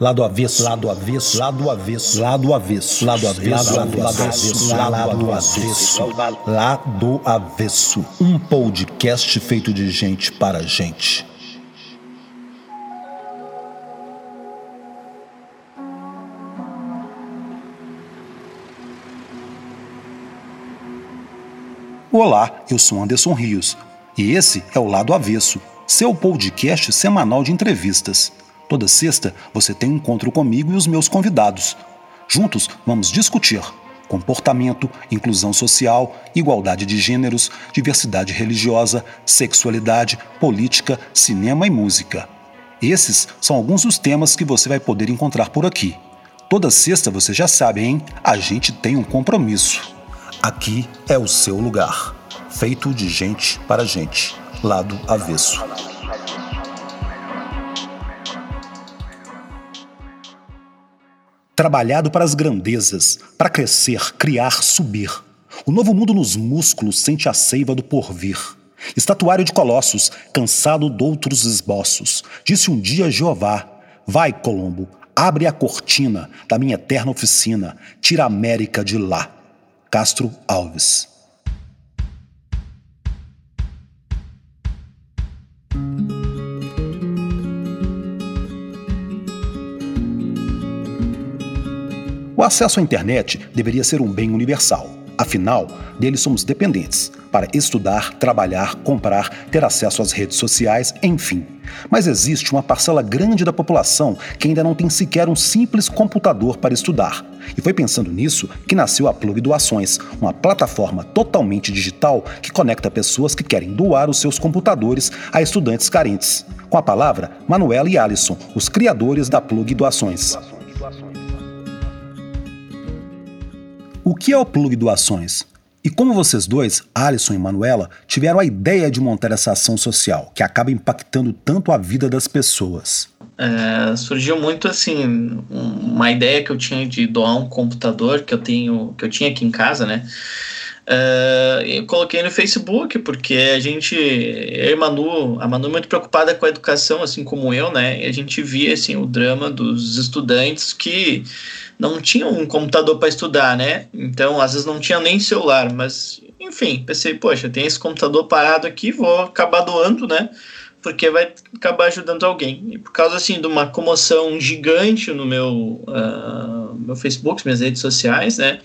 Lado avesso, lado avesso, lado avesso, lado avesso, lado avesso, lado avesso, lado avesso, lado avesso. Um podcast feito de gente para gente. Olá, eu sou Anderson Rios e esse é o Lado Avesso, seu podcast semanal de entrevistas. Toda sexta você tem um encontro comigo e os meus convidados. Juntos vamos discutir comportamento, inclusão social, igualdade de gêneros, diversidade religiosa, sexualidade, política, cinema e música. Esses são alguns dos temas que você vai poder encontrar por aqui. Toda sexta você já sabe, hein? A gente tem um compromisso. Aqui é o seu lugar. Feito de gente para gente. Lado avesso. Trabalhado para as grandezas, para crescer, criar, subir. O novo mundo nos músculos sente a seiva do porvir. Estatuário de colossos, cansado doutros esboços. Disse um dia Jeová: Vai, Colombo, abre a cortina da minha eterna oficina, tira a América de lá. Castro Alves. O acesso à internet deveria ser um bem universal. Afinal, dele somos dependentes para estudar, trabalhar, comprar, ter acesso às redes sociais, enfim. Mas existe uma parcela grande da população que ainda não tem sequer um simples computador para estudar. E foi pensando nisso que nasceu a Plug Doações, uma plataforma totalmente digital que conecta pessoas que querem doar os seus computadores a estudantes carentes. Com a palavra, Manuela e Alisson, os criadores da Plug Doações. O que é o Plug Doações? E como vocês dois, Alisson e Manuela, tiveram a ideia de montar essa ação social, que acaba impactando tanto a vida das pessoas? É, surgiu muito assim uma ideia que eu tinha de doar um computador que eu tenho que eu tinha aqui em casa, né? Uh, eu coloquei no Facebook porque a gente, eu e Manu, a Manu é muito preocupada com a educação, assim como eu, né? E a gente via assim o drama dos estudantes que não tinham um computador para estudar, né? Então, às vezes não tinha nem celular, mas enfim, pensei, poxa, tem esse computador parado aqui, vou acabar doando, né? Porque vai acabar ajudando alguém. E por causa assim de uma comoção gigante no meu, uh, meu Facebook, minhas redes sociais, né?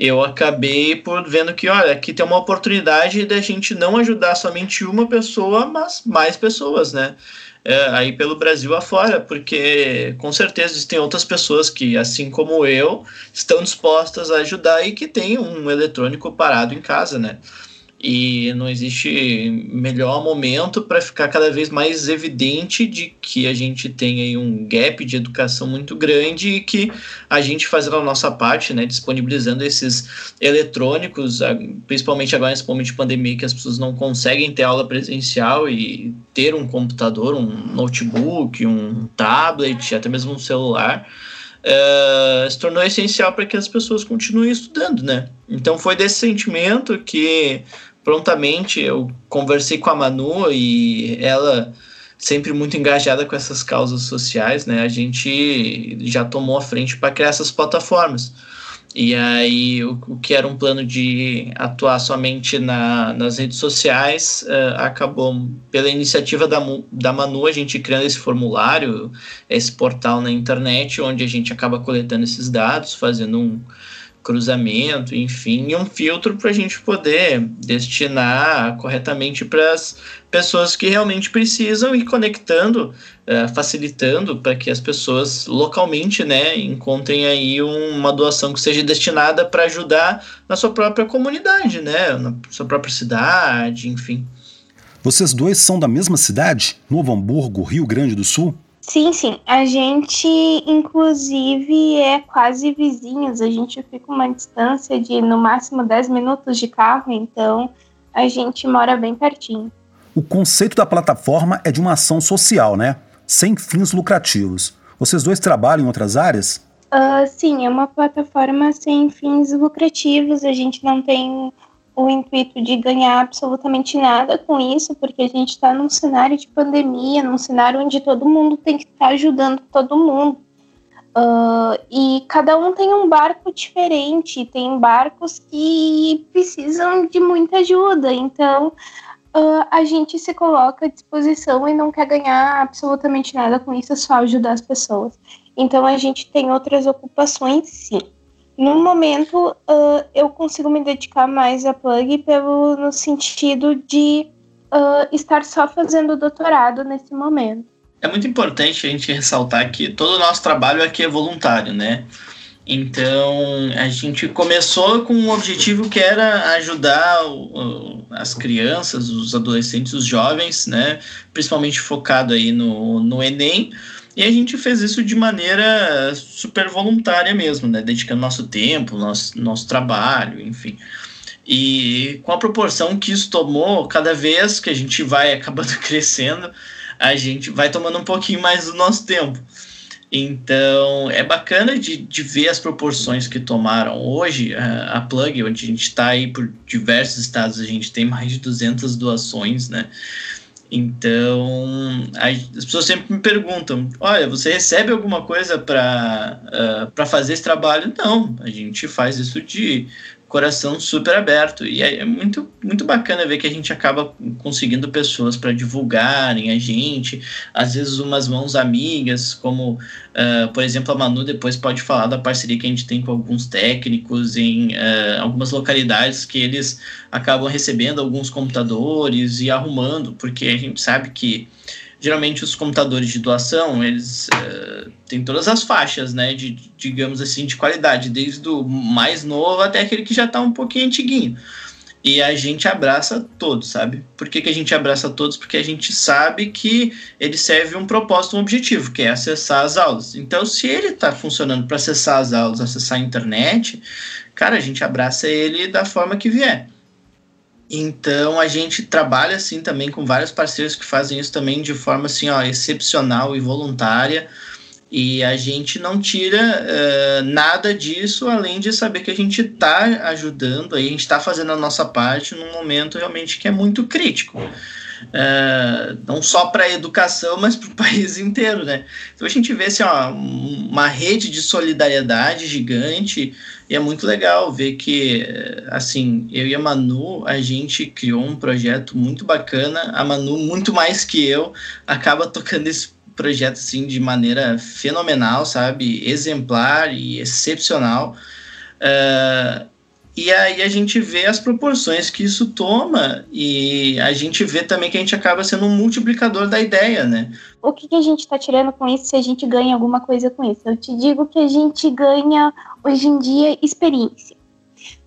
eu acabei por vendo que, olha, aqui tem uma oportunidade da gente não ajudar somente uma pessoa, mas mais pessoas, né? É, aí pelo Brasil afora, porque com certeza existem outras pessoas que, assim como eu, estão dispostas a ajudar e que têm um eletrônico parado em casa, né? E não existe melhor momento para ficar cada vez mais evidente de que a gente tem aí um gap de educação muito grande e que a gente fazendo a nossa parte, né, disponibilizando esses eletrônicos, principalmente agora nesse momento de pandemia que as pessoas não conseguem ter aula presencial e ter um computador, um notebook, um tablet, até mesmo um celular, Uh, se tornou essencial para que as pessoas continuem estudando, né? Então foi desse sentimento que prontamente eu conversei com a Manu e ela sempre muito engajada com essas causas sociais, né? A gente já tomou a frente para criar essas plataformas. E aí, o, o, que era um plano de atuar somente na, nas redes sociais, uh, acabou, pela iniciativa da, da Manu, a gente criando esse formulário, esse portal na internet, onde a gente acaba coletando esses dados, fazendo um, cruzamento, enfim, um filtro para a gente poder destinar corretamente para as pessoas que realmente precisam e conectando, uh, facilitando para que as pessoas localmente, né, encontrem aí uma doação que seja destinada para ajudar na sua própria comunidade, né, na sua própria cidade, enfim. Vocês dois são da mesma cidade, Novo Hamburgo, Rio Grande do Sul? Sim, sim. A gente, inclusive, é quase vizinhos. A gente fica uma distância de no máximo 10 minutos de carro, então a gente mora bem pertinho. O conceito da plataforma é de uma ação social, né? Sem fins lucrativos. Vocês dois trabalham em outras áreas? Uh, sim, é uma plataforma sem fins lucrativos. A gente não tem o intuito de ganhar absolutamente nada com isso, porque a gente está num cenário de pandemia, num cenário onde todo mundo tem que estar tá ajudando todo mundo. Uh, e cada um tem um barco diferente, tem barcos que precisam de muita ajuda, então uh, a gente se coloca à disposição e não quer ganhar absolutamente nada com isso, é só ajudar as pessoas. Então a gente tem outras ocupações, sim. No momento, uh, eu consigo me dedicar mais a plug pelo, no sentido de uh, estar só fazendo doutorado nesse momento. É muito importante a gente ressaltar que todo o nosso trabalho aqui é voluntário, né? Então, a gente começou com um objetivo que era ajudar o, as crianças, os adolescentes, os jovens, né? Principalmente focado aí no, no Enem, e a gente fez isso de maneira super voluntária mesmo, né? Dedicando nosso tempo, nosso, nosso trabalho, enfim. E com a proporção que isso tomou, cada vez que a gente vai acabando crescendo, a gente vai tomando um pouquinho mais do nosso tempo. Então, é bacana de, de ver as proporções que tomaram. Hoje, a, a Plug, onde a gente está aí por diversos estados, a gente tem mais de 200 doações, né? Então, as pessoas sempre me perguntam: olha, você recebe alguma coisa para uh, fazer esse trabalho? Não, a gente faz isso de coração super aberto. E é, é muito, muito bacana ver que a gente acaba conseguindo pessoas para divulgarem a gente, às vezes umas mãos amigas, como, uh, por exemplo, a Manu depois pode falar da parceria que a gente tem com alguns técnicos em uh, algumas localidades que eles acabam recebendo alguns computadores e arrumando, porque a gente sabe que geralmente os computadores de doação, eles uh, têm todas as faixas, né, de, digamos assim, de qualidade, desde o mais novo até aquele que já está um pouquinho antiguinho. E a gente abraça todos, sabe? Por que, que a gente abraça todos? Porque a gente sabe que ele serve um propósito, um objetivo, que é acessar as aulas. Então, se ele está funcionando para acessar as aulas, acessar a internet, cara, a gente abraça ele da forma que vier. Então a gente trabalha assim também com vários parceiros que fazem isso também de forma assim, ó, excepcional e voluntária. E a gente não tira uh, nada disso, além de saber que a gente está ajudando, a gente está fazendo a nossa parte num momento realmente que é muito crítico. Uh, não só para a educação, mas para o país inteiro, né? Então a gente vê assim, ó, uma rede de solidariedade gigante e é muito legal ver que, assim, eu e a Manu, a gente criou um projeto muito bacana. A Manu, muito mais que eu, acaba tocando esse projeto, assim, de maneira fenomenal, sabe? Exemplar e excepcional. Uh, e aí a gente vê as proporções que isso toma e a gente vê também que a gente acaba sendo um multiplicador da ideia, né? O que, que a gente está tirando com isso se a gente ganha alguma coisa com isso? Eu te digo que a gente ganha hoje em dia experiência.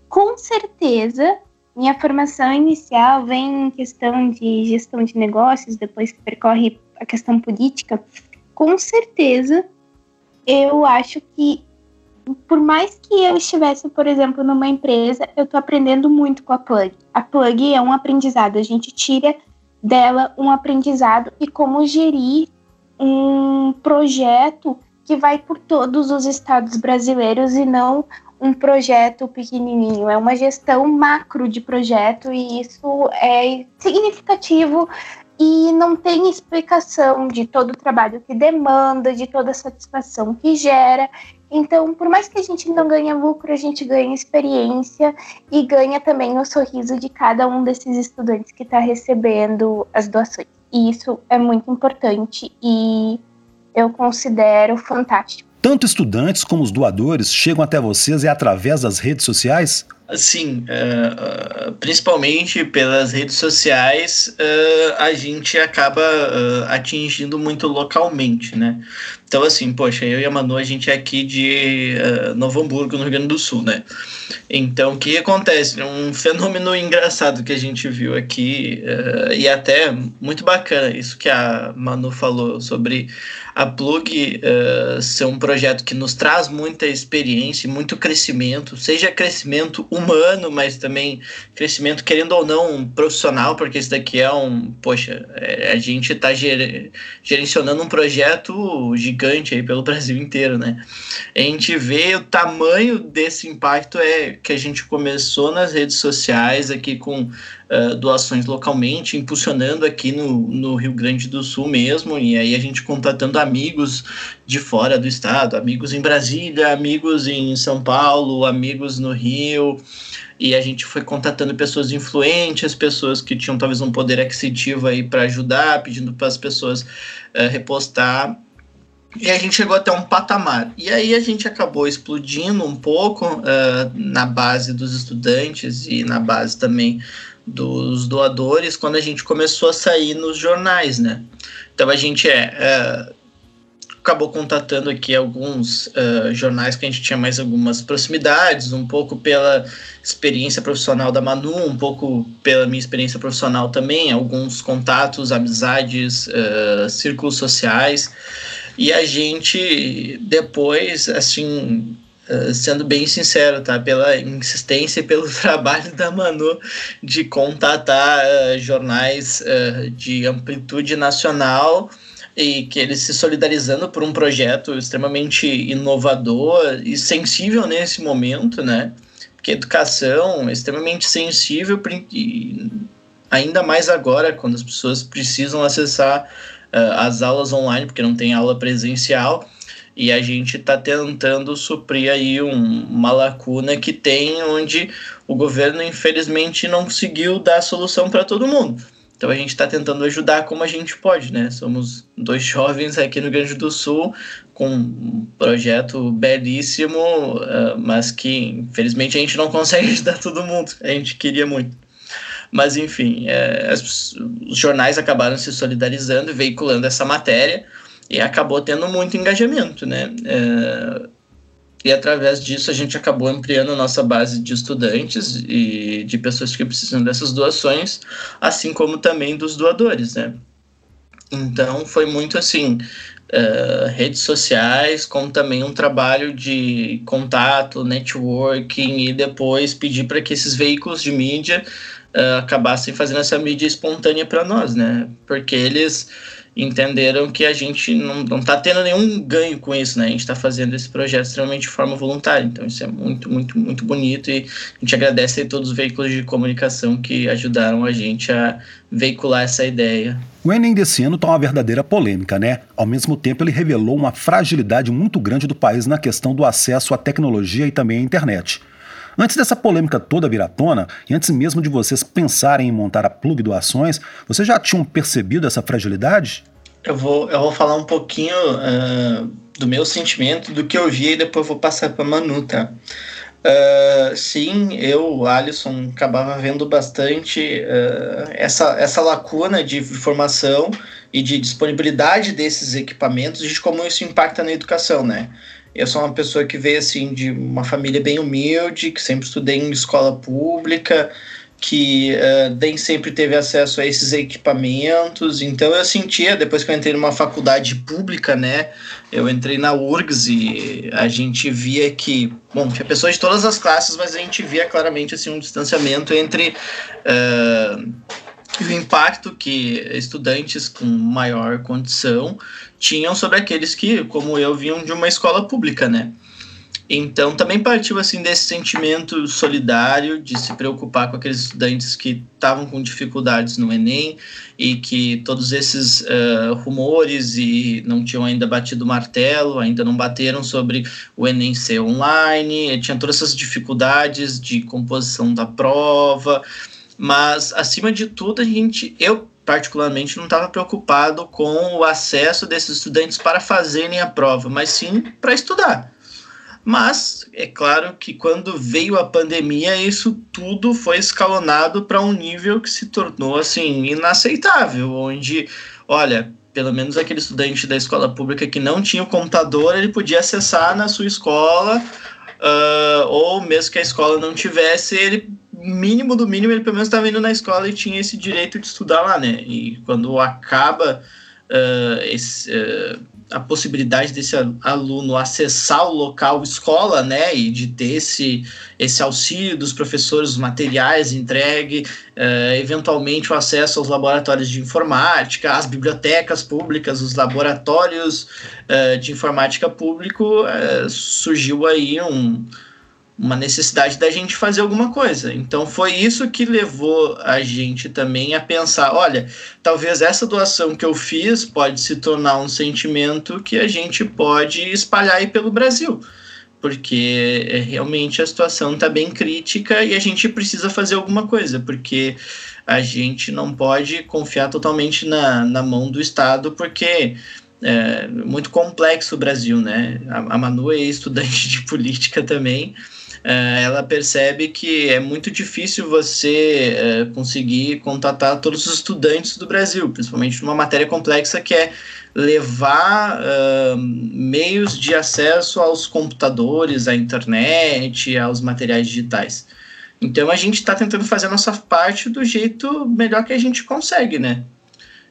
Com certeza, minha formação inicial vem em questão de gestão de negócios, depois que percorre a questão política. Com certeza, eu acho que por mais que eu estivesse, por exemplo, numa empresa, eu estou aprendendo muito com a Plug. A Plug é um aprendizado, a gente tira dela um aprendizado e como gerir um projeto que vai por todos os estados brasileiros e não um projeto pequenininho. É uma gestão macro de projeto e isso é significativo e não tem explicação de todo o trabalho que demanda, de toda a satisfação que gera. Então, por mais que a gente não ganhe lucro, a gente ganha experiência e ganha também o sorriso de cada um desses estudantes que está recebendo as doações. E isso é muito importante e eu considero fantástico. Tanto estudantes como os doadores chegam até vocês e através das redes sociais? Sim, uh, uh, principalmente pelas redes sociais, uh, a gente acaba atingindo muito localmente, né? Então, assim, poxa, eu e a Manu, a gente é aqui de Novo Hamburgo, no Rio Grande do Sul, né? Então, o que acontece? Um fenômeno engraçado que a gente viu aqui, e até muito bacana, isso que a Manu falou sobre a Plug ser um projeto que nos traz muita experiência muito crescimento, seja crescimento humano, mas também crescimento, querendo ou não, profissional, porque isso daqui é um. Poxa, é, a gente está ger, gerenciando um projeto gigante gigante aí pelo Brasil inteiro, né? A gente vê o tamanho desse impacto é que a gente começou nas redes sociais aqui com uh, doações localmente, impulsionando aqui no, no Rio Grande do Sul mesmo, e aí a gente contatando amigos de fora do estado, amigos em Brasília, amigos em São Paulo, amigos no Rio, e a gente foi contatando pessoas influentes, pessoas que tinham talvez um poder aquisitivo aí para ajudar, pedindo para as pessoas uh, repostar. E a gente chegou até um patamar. E aí a gente acabou explodindo um pouco uh, na base dos estudantes e na base também dos doadores quando a gente começou a sair nos jornais, né? Então a gente é, uh, acabou contatando aqui alguns uh, jornais que a gente tinha mais algumas proximidades, um pouco pela experiência profissional da Manu, um pouco pela minha experiência profissional também, alguns contatos, amizades, uh, círculos sociais. E a gente depois, assim, Uh, sendo bem sincero, tá? Pela insistência e pelo trabalho da Manu de contatar uh, jornais uh, de amplitude nacional e que eles se solidarizando por um projeto extremamente inovador e sensível nesse momento, né? Porque educação é extremamente sensível ainda mais agora quando as pessoas precisam acessar as aulas online porque não tem aula presencial e a gente está tentando suprir aí um, uma lacuna que tem onde o governo infelizmente não conseguiu dar solução para todo mundo. Então a gente está tentando ajudar como a gente pode, né? Somos dois jovens aqui no Rio Grande do Sul com um projeto belíssimo, uh, mas que infelizmente a gente não consegue ajudar todo mundo. A gente queria muito. Mas enfim, é, os jornais acabaram se solidarizando e veiculando essa matéria e acabou tendo muito engajamento, né? É, e através disso a gente acabou ampliando a nossa base de estudantes e de pessoas que precisam dessas doações, assim como também dos doadores, né? Então foi muito assim, uh, redes sociais, como também um trabalho de contato, networking e depois pedir para que esses veículos de mídia uh, acabassem fazendo essa mídia espontânea para nós, né? Porque eles entenderam que a gente não, não tá tendo nenhum ganho com isso, né? A gente está fazendo esse projeto extremamente de forma voluntária. Então, isso é muito, muito, muito bonito e a gente agradece a todos os veículos de comunicação que ajudaram a gente a veicular essa ideia. O Enem desse ano está uma verdadeira polêmica, né? Ao mesmo tempo, ele revelou uma fragilidade muito grande do país na questão do acesso à tecnologia e também à internet. Antes dessa polêmica toda vir à tona, e antes mesmo de vocês pensarem em montar a Plug Doações, vocês já tinham percebido essa fragilidade? Eu vou, eu vou falar um pouquinho uh, do meu sentimento, do que eu vi e depois vou passar para Manu, tá? Uh, sim, eu, Alisson, acabava vendo bastante uh, essa, essa lacuna de informação e de disponibilidade desses equipamentos e de como isso impacta na educação, né? Eu sou uma pessoa que veio assim de uma família bem humilde, que sempre estudei em escola pública, que uh, nem sempre teve acesso a esses equipamentos. Então eu sentia, depois que eu entrei numa faculdade pública, né? Eu entrei na URGS e a gente via que, bom, tinha pessoas de todas as classes, mas a gente via claramente assim um distanciamento entre uh, o impacto que estudantes com maior condição tinham sobre aqueles que, como eu, vinham de uma escola pública, né? Então também partiu assim desse sentimento solidário de se preocupar com aqueles estudantes que estavam com dificuldades no Enem e que todos esses uh, rumores e não tinham ainda batido o martelo, ainda não bateram sobre o Enem ser online, tinha todas essas dificuldades de composição da prova, mas acima de tudo a gente, eu particularmente não estava preocupado com o acesso desses estudantes para fazerem a prova, mas sim para estudar. Mas é claro que quando veio a pandemia, isso tudo foi escalonado para um nível que se tornou assim inaceitável, onde, olha, pelo menos aquele estudante da escola pública que não tinha o computador, ele podia acessar na sua escola, uh, ou mesmo que a escola não tivesse, ele mínimo do mínimo, ele pelo menos estava indo na escola e tinha esse direito de estudar lá, né? E quando acaba uh, esse, uh, a possibilidade desse aluno acessar o local escola, né, e de ter esse, esse auxílio dos professores, os materiais entregue, uh, eventualmente o acesso aos laboratórios de informática, às bibliotecas públicas, os laboratórios de informática público, surgiu aí um, uma necessidade da gente fazer alguma coisa. Então foi isso que levou a gente também a pensar, olha, talvez essa doação que eu fiz pode se tornar um sentimento que a gente pode espalhar aí pelo Brasil. Porque é, realmente a situação está bem crítica e a gente precisa fazer alguma coisa, porque a gente não pode confiar totalmente na, na mão do Estado, porque é muito complexo o Brasil, né? A, a Manu é estudante de política também, ela percebe que é muito difícil você é, conseguir contatar todos os estudantes do Brasil, principalmente numa matéria complexa que é levar uh, meios de acesso aos computadores, à internet, aos materiais digitais. Então a gente está tentando fazer a nossa parte do jeito melhor que a gente consegue, né?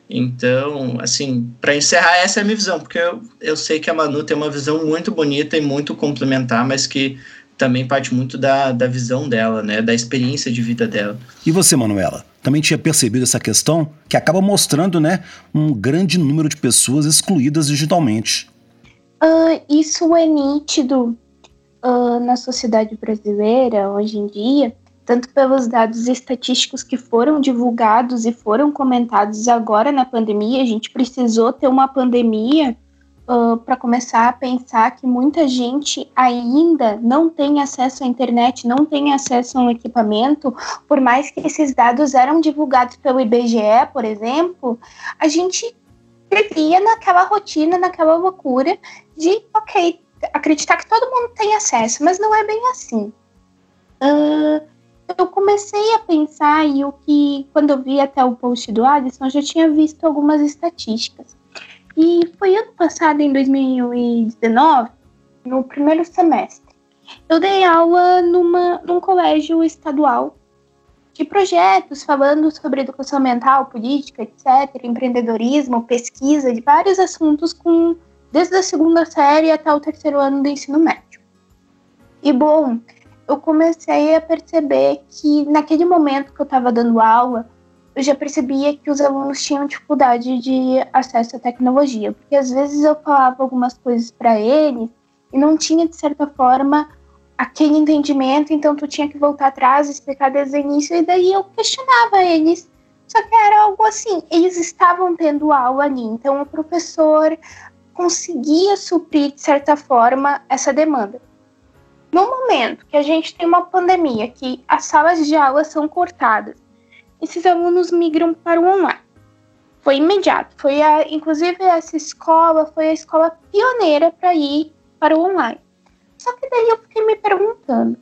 Então, assim, para encerrar, essa é a minha visão, porque eu, eu sei que a Manu tem uma visão muito bonita e muito complementar, mas que também parte muito da, da visão dela, né, da experiência de vida dela. E você, Manuela? Também tinha percebido essa questão que acaba mostrando, né, um grande número de pessoas excluídas digitalmente. Uh, isso é nítido uh, na sociedade brasileira hoje em dia, tanto pelos dados estatísticos que foram divulgados e foram comentados agora na pandemia. A gente precisou ter uma pandemia uh, para começar a pensar que muita gente ainda não tem acesso à internet, não tem acesso a um equipamento, por mais que esses dados eram divulgados pelo IBGE, por exemplo, a gente vivia naquela rotina, naquela loucura de, ok, acreditar que todo mundo tem acesso, mas não é bem assim. Uh, eu comecei a pensar e o que, quando eu vi até o post do Adson, eu já tinha visto algumas estatísticas. E foi ano passado, em 2019, no primeiro semestre. Eu dei aula numa, num colégio estadual de projetos falando sobre educação ambiental, política, etc., empreendedorismo, pesquisa, de vários assuntos, com, desde a segunda série até o terceiro ano do ensino médio. E bom, eu comecei a perceber que naquele momento que eu estava dando aula, eu já percebia que os alunos tinham dificuldade de acesso à tecnologia, porque às vezes eu falava algumas coisas para eles e não tinha, de certa forma, aquele entendimento, então tu tinha que voltar atrás, explicar desde o início, e daí eu questionava eles. Só que era algo assim, eles estavam tendo aula ali, então o professor conseguia suprir, de certa forma, essa demanda. No momento que a gente tem uma pandemia, que as salas de aula são cortadas, esses alunos migram para o online. Foi imediato. Foi a, inclusive essa escola foi a escola pioneira para ir para o online. Só que daí eu fiquei me perguntando,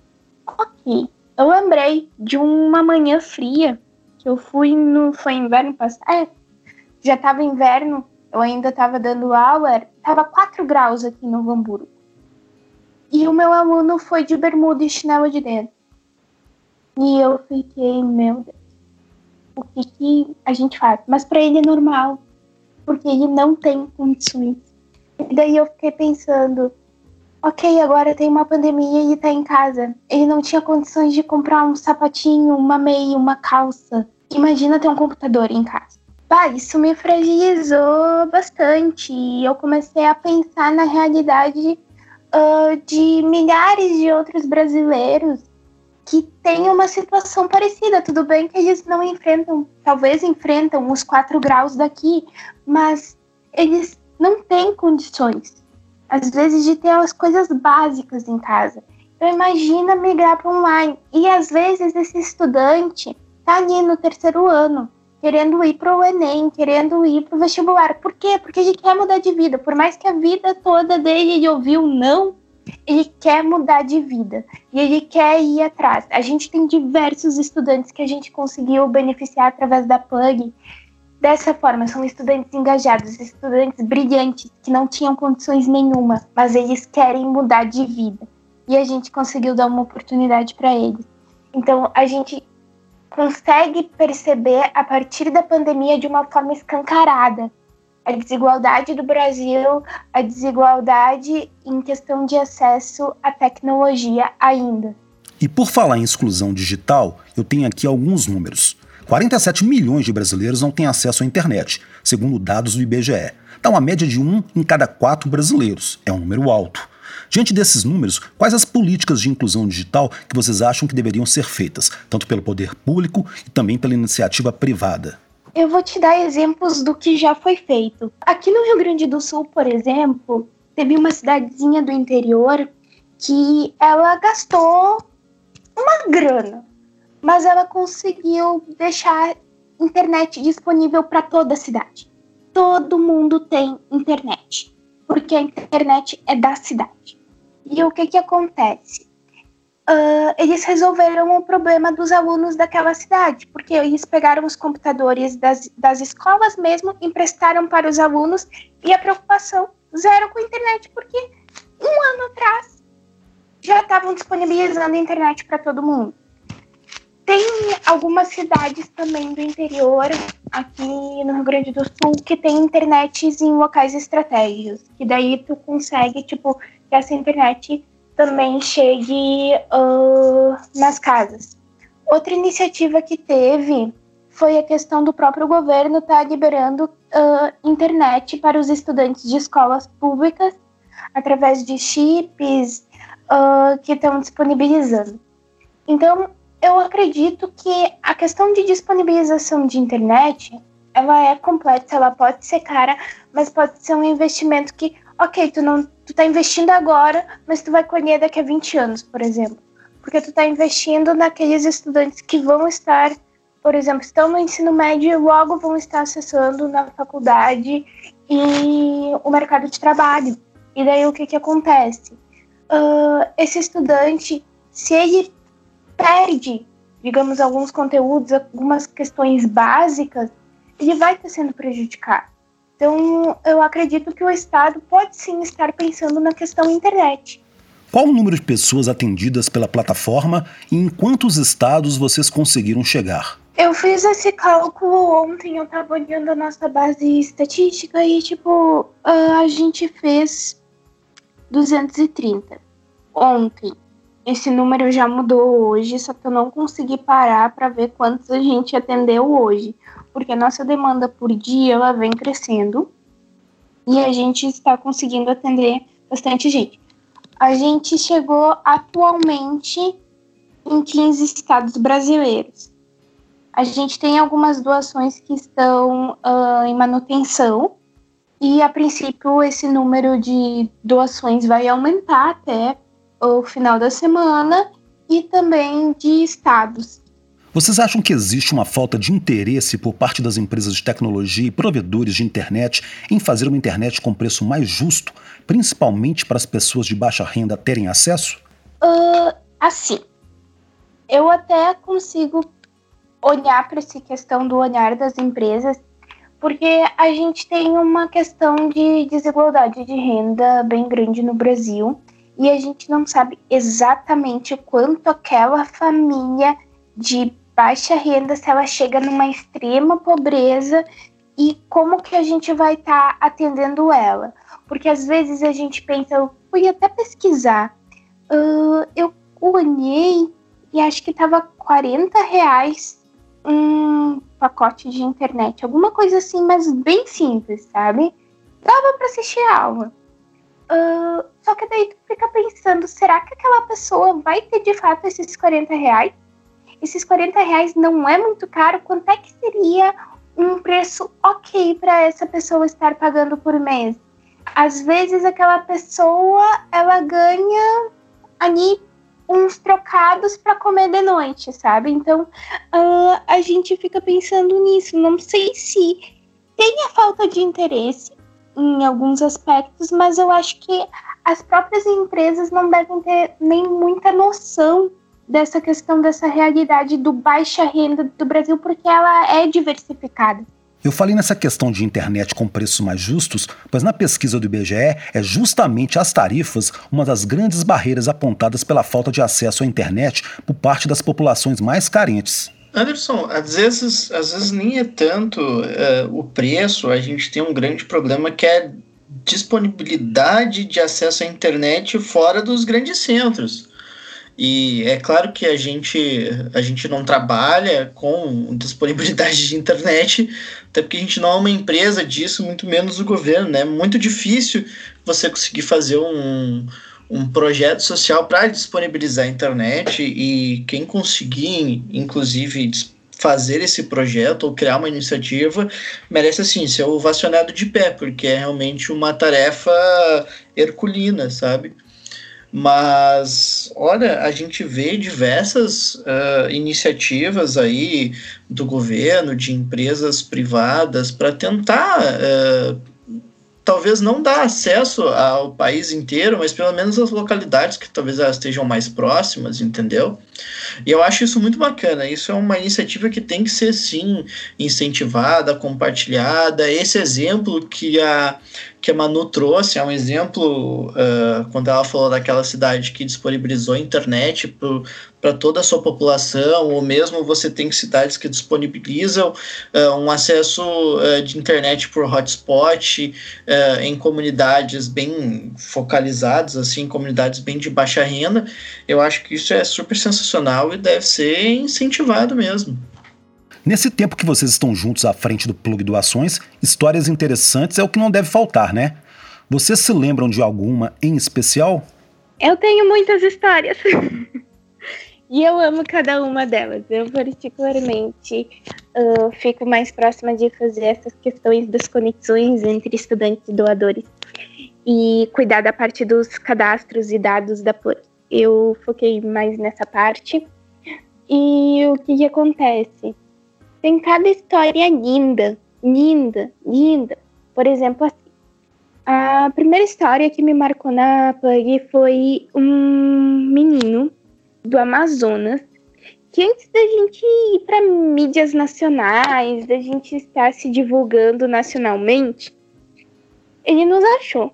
ok, eu lembrei de uma manhã fria que eu fui no foi inverno passado, é, já estava inverno, eu ainda estava dando aula, estava 4 graus aqui no Hamburgo. E o meu aluno foi de bermuda e chinelo de dentro. E eu fiquei, meu Deus o que, que a gente faz. Mas para ele é normal, porque ele não tem condições. E daí eu fiquei pensando, ok, agora tem uma pandemia e ele tá em casa. Ele não tinha condições de comprar um sapatinho, uma meia, uma calça. Imagina ter um computador em casa. Bah, isso me fragilizou bastante eu comecei a pensar na realidade uh, de milhares de outros brasileiros que tem uma situação parecida. Tudo bem que eles não enfrentam, talvez enfrentam os 4 graus daqui, mas eles não têm condições, às vezes, de ter as coisas básicas em casa. Então, imagina migrar para online. E às vezes esse estudante está ali no terceiro ano, querendo ir para o Enem, querendo ir para o vestibular. Por quê? Porque ele quer mudar de vida. Por mais que a vida toda dele ele ouviu não, ele quer mudar de vida e ele quer ir atrás. A gente tem diversos estudantes que a gente conseguiu beneficiar através da Plug. Dessa forma, são estudantes engajados, estudantes brilhantes que não tinham condições nenhuma, mas eles querem mudar de vida. E a gente conseguiu dar uma oportunidade para eles. Então, a gente consegue perceber a partir da pandemia de uma forma escancarada a desigualdade do Brasil, a desigualdade em questão de acesso à tecnologia ainda. E por falar em exclusão digital, eu tenho aqui alguns números. 47 milhões de brasileiros não têm acesso à internet, segundo dados do IBGE. Dá uma média de um em cada quatro brasileiros. É um número alto. Diante desses números, quais as políticas de inclusão digital que vocês acham que deveriam ser feitas, tanto pelo poder público e também pela iniciativa privada? Eu vou te dar exemplos do que já foi feito. Aqui no Rio Grande do Sul, por exemplo, teve uma cidadezinha do interior que ela gastou uma grana, mas ela conseguiu deixar internet disponível para toda a cidade. Todo mundo tem internet, porque a internet é da cidade. E o que que acontece? Uh, eles resolveram o problema dos alunos daquela cidade, porque eles pegaram os computadores das, das escolas mesmo, emprestaram para os alunos e a preocupação zero com a internet, porque um ano atrás já estavam disponibilizando a internet para todo mundo. Tem algumas cidades também do interior, aqui no Rio Grande do Sul, que tem internet em locais estratégicos, que daí tu consegue, tipo, que essa internet também chegue uh, nas casas. Outra iniciativa que teve foi a questão do próprio governo estar tá liberando uh, internet para os estudantes de escolas públicas através de chips uh, que estão disponibilizando. Então, eu acredito que a questão de disponibilização de internet ela é complexa, ela pode ser cara, mas pode ser um investimento que, ok, tu não tu tá investindo agora, mas tu vai colher daqui a 20 anos, por exemplo. Porque tu tá investindo naqueles estudantes que vão estar, por exemplo, estão no ensino médio e logo vão estar acessando na faculdade e o mercado de trabalho. E daí o que que acontece? Uh, esse estudante, se ele perde, digamos, alguns conteúdos, algumas questões básicas, ele vai estar sendo prejudicado. Então, eu acredito que o Estado pode sim estar pensando na questão internet. Qual o número de pessoas atendidas pela plataforma e em quantos estados vocês conseguiram chegar? Eu fiz esse cálculo ontem, eu estava olhando a nossa base estatística e, tipo, a gente fez 230 ontem. Esse número já mudou hoje, só que eu não consegui parar para ver quantos a gente atendeu hoje porque a nossa demanda por dia ela vem crescendo e a gente está conseguindo atender bastante gente. A gente chegou atualmente em 15 estados brasileiros. A gente tem algumas doações que estão uh, em manutenção e a princípio esse número de doações vai aumentar até o final da semana e também de estados. Vocês acham que existe uma falta de interesse por parte das empresas de tecnologia e provedores de internet em fazer uma internet com preço mais justo, principalmente para as pessoas de baixa renda terem acesso? Uh, assim, eu até consigo olhar para essa questão do olhar das empresas, porque a gente tem uma questão de desigualdade de renda bem grande no Brasil e a gente não sabe exatamente quanto aquela família de baixa renda, se ela chega numa extrema pobreza e como que a gente vai estar tá atendendo ela. Porque às vezes a gente pensa, eu fui até pesquisar, uh, eu olhei e acho que tava 40 reais um pacote de internet, alguma coisa assim, mas bem simples, sabe? Dava para assistir a aula. Uh, só que daí tu fica pensando, será que aquela pessoa vai ter de fato esses 40 reais? Esses 40 reais não é muito caro, quanto é que seria um preço ok para essa pessoa estar pagando por mês? Às vezes aquela pessoa ela ganha ali uns trocados para comer de noite, sabe? Então uh, a gente fica pensando nisso. Não sei se tem a falta de interesse em alguns aspectos, mas eu acho que as próprias empresas não devem ter nem muita noção dessa questão dessa realidade do baixa renda do Brasil, porque ela é diversificada. Eu falei nessa questão de internet com preços mais justos, pois na pesquisa do IBGE é justamente as tarifas uma das grandes barreiras apontadas pela falta de acesso à internet por parte das populações mais carentes. Anderson, às vezes, às vezes nem é tanto uh, o preço, a gente tem um grande problema que é disponibilidade de acesso à internet fora dos grandes centros. E é claro que a gente, a gente não trabalha com disponibilidade de internet, até porque a gente não é uma empresa disso, muito menos o governo, né? É muito difícil você conseguir fazer um, um projeto social para disponibilizar a internet e quem conseguir, inclusive, fazer esse projeto ou criar uma iniciativa merece assim ser ovacionado de pé, porque é realmente uma tarefa herculina, sabe? Mas, olha, a gente vê diversas uh, iniciativas aí do governo, de empresas privadas, para tentar uh, talvez não dá acesso ao país inteiro, mas pelo menos as localidades que talvez elas estejam mais próximas, entendeu? E eu acho isso muito bacana. Isso é uma iniciativa que tem que ser sim incentivada, compartilhada. Esse exemplo que a que a Manu trouxe é um exemplo uh, quando ela falou daquela cidade que disponibilizou internet para toda a sua população, ou mesmo você tem cidades que disponibilizam uh, um acesso uh, de internet por hotspot em comunidades bem focalizadas, assim, comunidades bem de baixa renda. Eu acho que isso é super sensacional e deve ser incentivado mesmo. Nesse tempo que vocês estão juntos à frente do Plug Doações, histórias interessantes é o que não deve faltar, né? Vocês se lembram de alguma em especial? Eu tenho muitas histórias. e eu amo cada uma delas. Eu, particularmente, uh, fico mais próxima de fazer essas questões das conexões entre estudantes e doadores e cuidar da parte dos cadastros e dados da Plug. Eu foquei mais nessa parte. E o que, que acontece? Tem cada história linda, linda, linda. Por exemplo, assim, a primeira história que me marcou na Pug foi um menino do Amazonas que antes da gente ir para mídias nacionais, da gente estar se divulgando nacionalmente, ele nos achou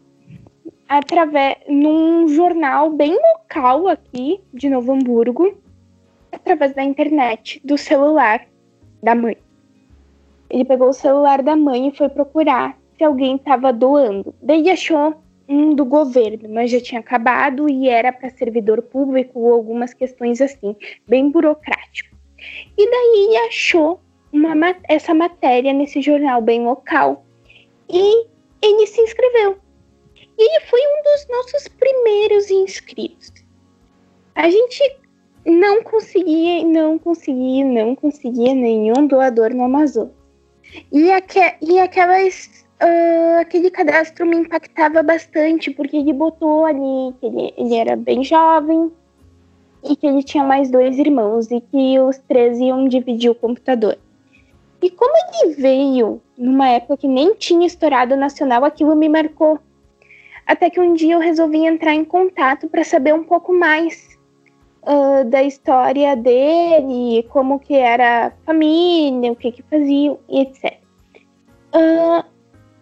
através num jornal bem local aqui de Novo Hamburgo, através da internet, do celular da mãe. Ele pegou o celular da mãe e foi procurar se alguém estava doando. Daí achou um do governo, mas já tinha acabado e era para servidor público ou algumas questões assim, bem burocrático. E daí achou uma, essa matéria nesse jornal bem local e ele se inscreveu. E ele foi um dos nossos primeiros inscritos. A gente não conseguia, não conseguia, não conseguia nenhum doador no Amazonas. E, aque, e aquelas, uh, aquele cadastro me impactava bastante, porque ele botou ali que ele, ele era bem jovem e que ele tinha mais dois irmãos e que os três iam dividir o computador. E como ele veio numa época que nem tinha estourado nacional, aquilo me marcou. Até que um dia eu resolvi entrar em contato para saber um pouco mais uh, da história dele, como que era a família, o que que faziam e etc. Uh,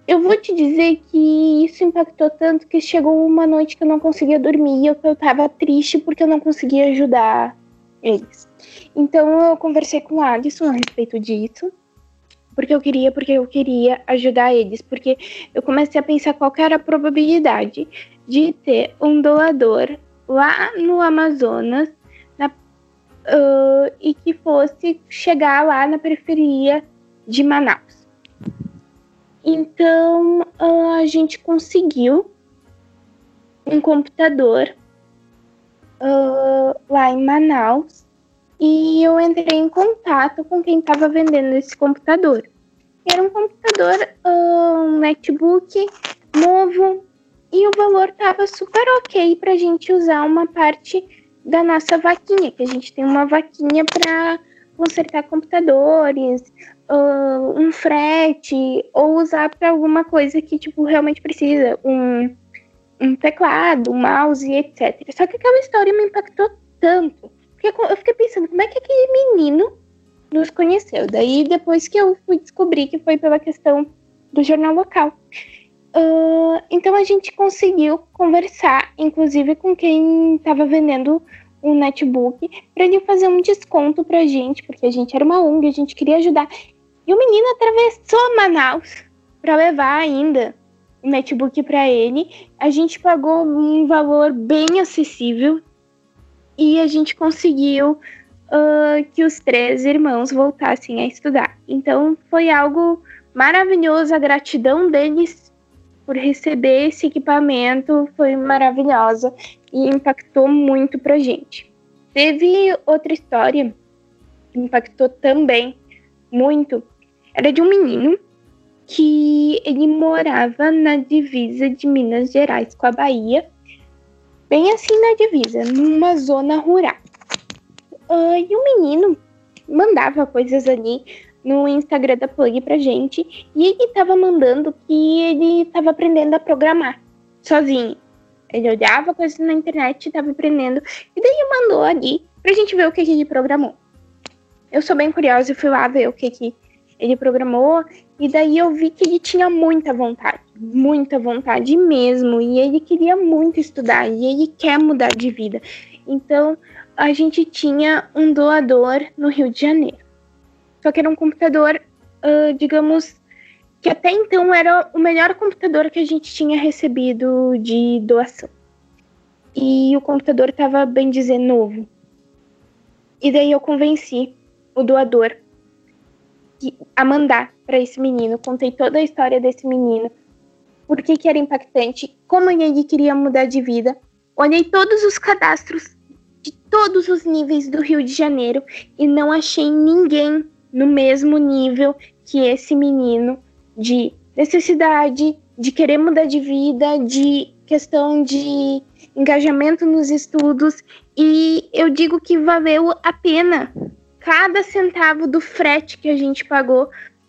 eu vou te dizer que isso impactou tanto que chegou uma noite que eu não conseguia dormir, eu, eu tava triste porque eu não conseguia ajudar eles. Então eu conversei com o Alisson a respeito disso, porque eu queria, porque eu queria ajudar eles, porque eu comecei a pensar qual era a probabilidade de ter um doador lá no Amazonas na, uh, e que fosse chegar lá na periferia de Manaus. Então uh, a gente conseguiu um computador uh, lá em Manaus e eu entrei em contato com quem estava vendendo esse computador. Era um computador, um netbook novo, e o valor estava super ok para a gente usar uma parte da nossa vaquinha, que a gente tem uma vaquinha para consertar computadores, uh, um frete, ou usar para alguma coisa que tipo realmente precisa, um, um teclado, um mouse, etc. Só que aquela história me impactou tanto, porque eu fiquei pensando como é que aquele menino nos conheceu. Daí depois que eu fui descobrir que foi pela questão do jornal local. Uh, então a gente conseguiu conversar, inclusive com quem estava vendendo um netbook para ele fazer um desconto pra gente, porque a gente era uma ONG, a gente queria ajudar. E o menino atravessou Manaus para levar ainda o netbook para ele. A gente pagou um valor bem acessível e a gente conseguiu uh, que os três irmãos voltassem a estudar. Então foi algo maravilhoso, a gratidão deles por receber esse equipamento foi maravilhosa e impactou muito pra gente. Teve outra história que impactou também muito. Era de um menino que ele morava na divisa de Minas Gerais com a Bahia, bem assim na divisa, numa zona rural. Uh, e o menino mandava coisas ali no Instagram da Plug pra gente e ele tava mandando que ele tava aprendendo a programar sozinho. Ele olhava coisas na internet e tava aprendendo e daí mandou ali pra gente ver o que, que ele programou. Eu sou bem curiosa e fui lá ver o que, que ele programou e daí eu vi que ele tinha muita vontade, muita vontade mesmo, e ele queria muito estudar, e ele quer mudar de vida. Então, a gente tinha um doador no Rio de Janeiro. Só que era um computador, uh, digamos, que até então era o melhor computador que a gente tinha recebido de doação. E o computador estava, bem dizer, novo. E daí eu convenci o doador a mandar para esse menino, contei toda a história desse menino, por que, era impactante, como ele queria mudar de vida. Olhei todos os cadastros de todos os níveis do Rio de Janeiro e não achei ninguém no mesmo nível que esse menino de necessidade, de querer mudar de vida, de questão de engajamento nos estudos. E eu digo que valeu a pena cada centavo do frete que a gente pagou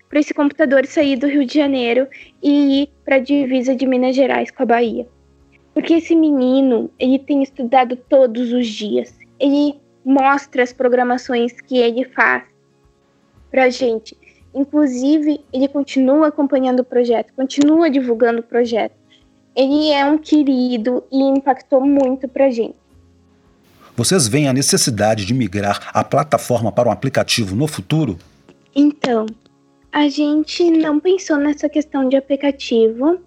para esse computador sair do Rio de Janeiro e ir para a divisa de Minas Gerais com a Bahia. Porque esse menino, ele tem estudado todos os dias. Ele mostra as programações que ele faz para a gente. Inclusive, ele continua acompanhando o projeto, continua divulgando o projeto. Ele é um querido e impactou muito para a gente. Vocês veem a necessidade de migrar a plataforma para um aplicativo no futuro? Então, a gente não pensou nessa questão de aplicativo,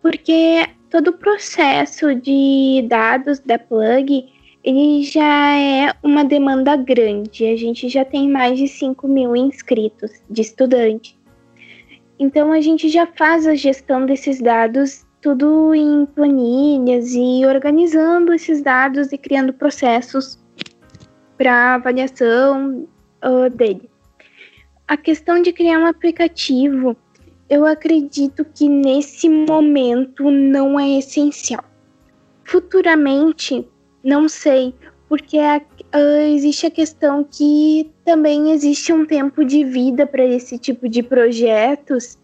porque todo o processo de dados da Plug ele já é uma demanda grande. A gente já tem mais de 5 mil inscritos de estudante. Então a gente já faz a gestão desses dados tudo em planilhas e organizando esses dados e criando processos para avaliação uh, dele. A questão de criar um aplicativo, eu acredito que nesse momento não é essencial. Futuramente, não sei, porque a, uh, existe a questão que também existe um tempo de vida para esse tipo de projetos,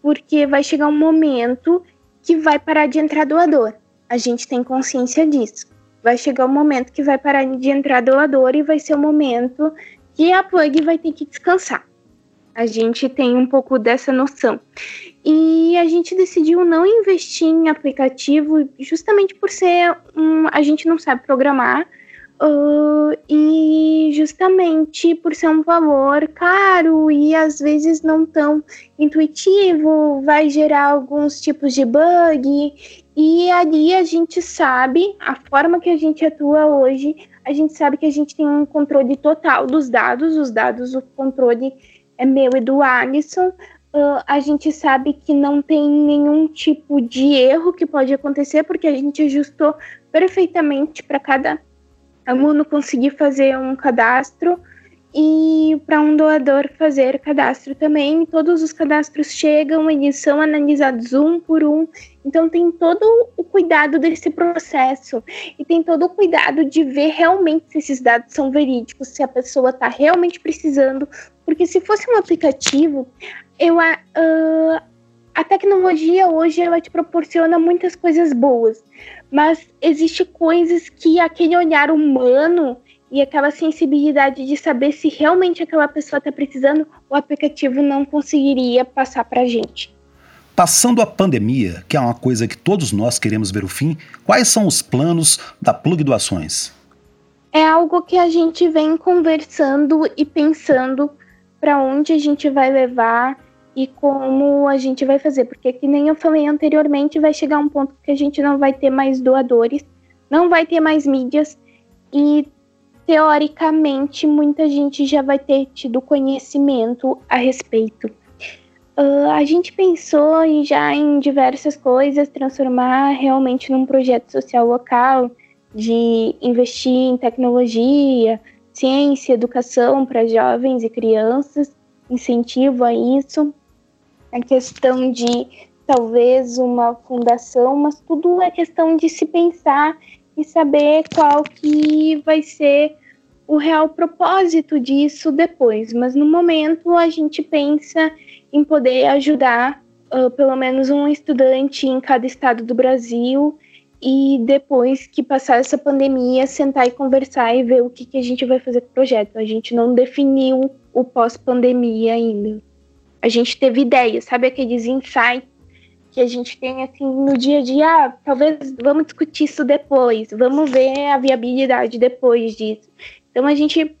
porque vai chegar um momento que vai parar de entrar doador. A gente tem consciência disso. Vai chegar um momento que vai parar de entrar doador e vai ser o momento que a plug vai ter que descansar. A gente tem um pouco dessa noção. E a gente decidiu não investir em aplicativo justamente por ser um, a gente não sabe programar uh, e justamente por ser um valor caro e às vezes não tão intuitivo, vai gerar alguns tipos de bug. E ali a gente sabe, a forma que a gente atua hoje, a gente sabe que a gente tem um controle total dos dados, os dados, o controle é meu e do Alisson, uh, a gente sabe que não tem nenhum tipo de erro que pode acontecer, porque a gente ajustou perfeitamente para cada aluno conseguir fazer um cadastro e para um doador fazer cadastro também. Todos os cadastros chegam, eles são analisados um por um, então tem todo o cuidado desse processo e tem todo o cuidado de ver realmente se esses dados são verídicos, se a pessoa está realmente precisando, porque se fosse um aplicativo, eu, uh, a tecnologia hoje ela te proporciona muitas coisas boas, mas existe coisas que aquele olhar humano e aquela sensibilidade de saber se realmente aquela pessoa está precisando, o aplicativo não conseguiria passar para a gente. Passando a pandemia, que é uma coisa que todos nós queremos ver o fim, quais são os planos da Plug Doações? é algo que a gente vem conversando e pensando para onde a gente vai levar e como a gente vai fazer, porque que nem eu falei anteriormente, vai chegar um ponto que a gente não vai ter mais doadores, não vai ter mais mídias e teoricamente muita gente já vai ter tido conhecimento a respeito. Uh, a gente pensou em, já em diversas coisas, transformar realmente num projeto social local, de investir em tecnologia, ciência, educação para jovens e crianças, incentivo a isso, a questão de talvez uma fundação, mas tudo é questão de se pensar e saber qual que vai ser o real propósito disso depois. Mas no momento a gente pensa em poder ajudar uh, pelo menos um estudante em cada estado do Brasil e depois que passar essa pandemia, sentar e conversar e ver o que, que a gente vai fazer com o projeto. A gente não definiu o pós-pandemia ainda. A gente teve ideias, sabe aqueles insights que a gente tem assim no dia a dia, ah, talvez vamos discutir isso depois, vamos ver a viabilidade depois disso. Então a gente,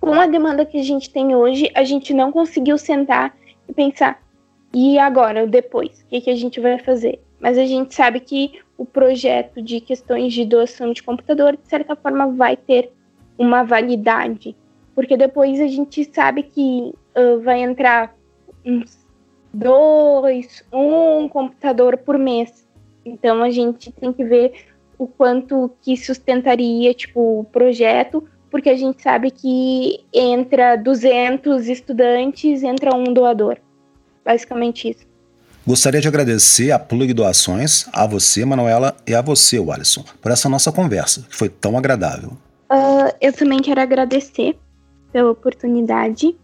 com a demanda que a gente tem hoje, a gente não conseguiu sentar e pensar, e agora, depois, o que, que a gente vai fazer? Mas a gente sabe que o projeto de questões de doação de computador, de certa forma, vai ter uma validade. Porque depois a gente sabe que uh, vai entrar uns dois, um computador por mês. Então a gente tem que ver o quanto que sustentaria tipo o projeto, porque a gente sabe que entra 200 estudantes, entra um doador. Basicamente isso. Gostaria de agradecer a Plug Doações, a você, Manuela, e a você, Alisson, por essa nossa conversa, que foi tão agradável. Uh, eu também quero agradecer pela oportunidade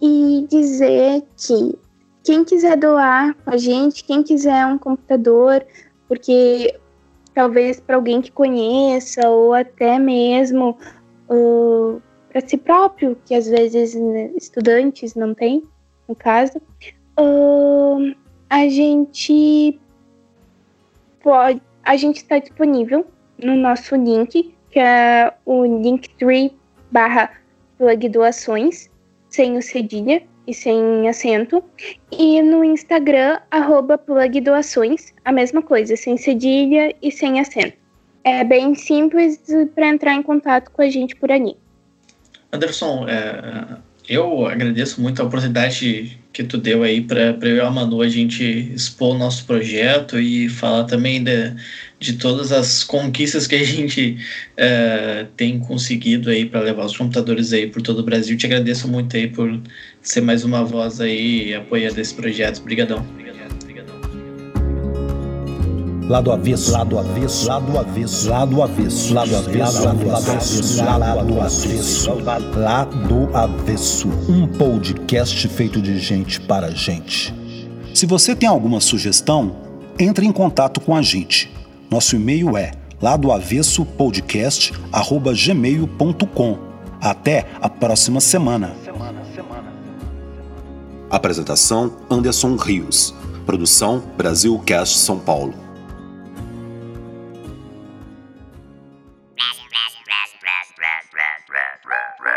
e dizer que quem quiser doar a gente, quem quiser um computador, porque talvez para alguém que conheça ou até mesmo uh, para si próprio, que às vezes né, estudantes não têm, no caso, uh, a gente pode, a gente está disponível no nosso link, que é o linktree barra plug doações, sem o cedilha e sem acento. E no Instagram, arroba plug doações, a mesma coisa, sem cedilha e sem acento. É bem simples para entrar em contato com a gente por ali. Anderson, é, eu agradeço muito a oportunidade que tu deu aí para eu e a Manu a gente expor o nosso projeto e falar também de, de todas as conquistas que a gente uh, tem conseguido aí para levar os computadores aí por todo o Brasil. Te agradeço muito aí por ser mais uma voz aí e apoiar desse projeto. Obrigadão. Lado avesso, lado avesso, lado avesso, lado avesso, lado avesso, lado avesso, lado avesso, lado avesso. Um podcast feito de gente para gente. Se você tem alguma sugestão, entre em contato com a gente. Nosso e-mail é ladoavessopodcast@gmail.com. Até a próxima semana. Apresentação Anderson Rios. Produção Brasil Cast São Paulo.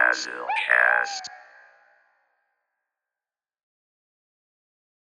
Cast.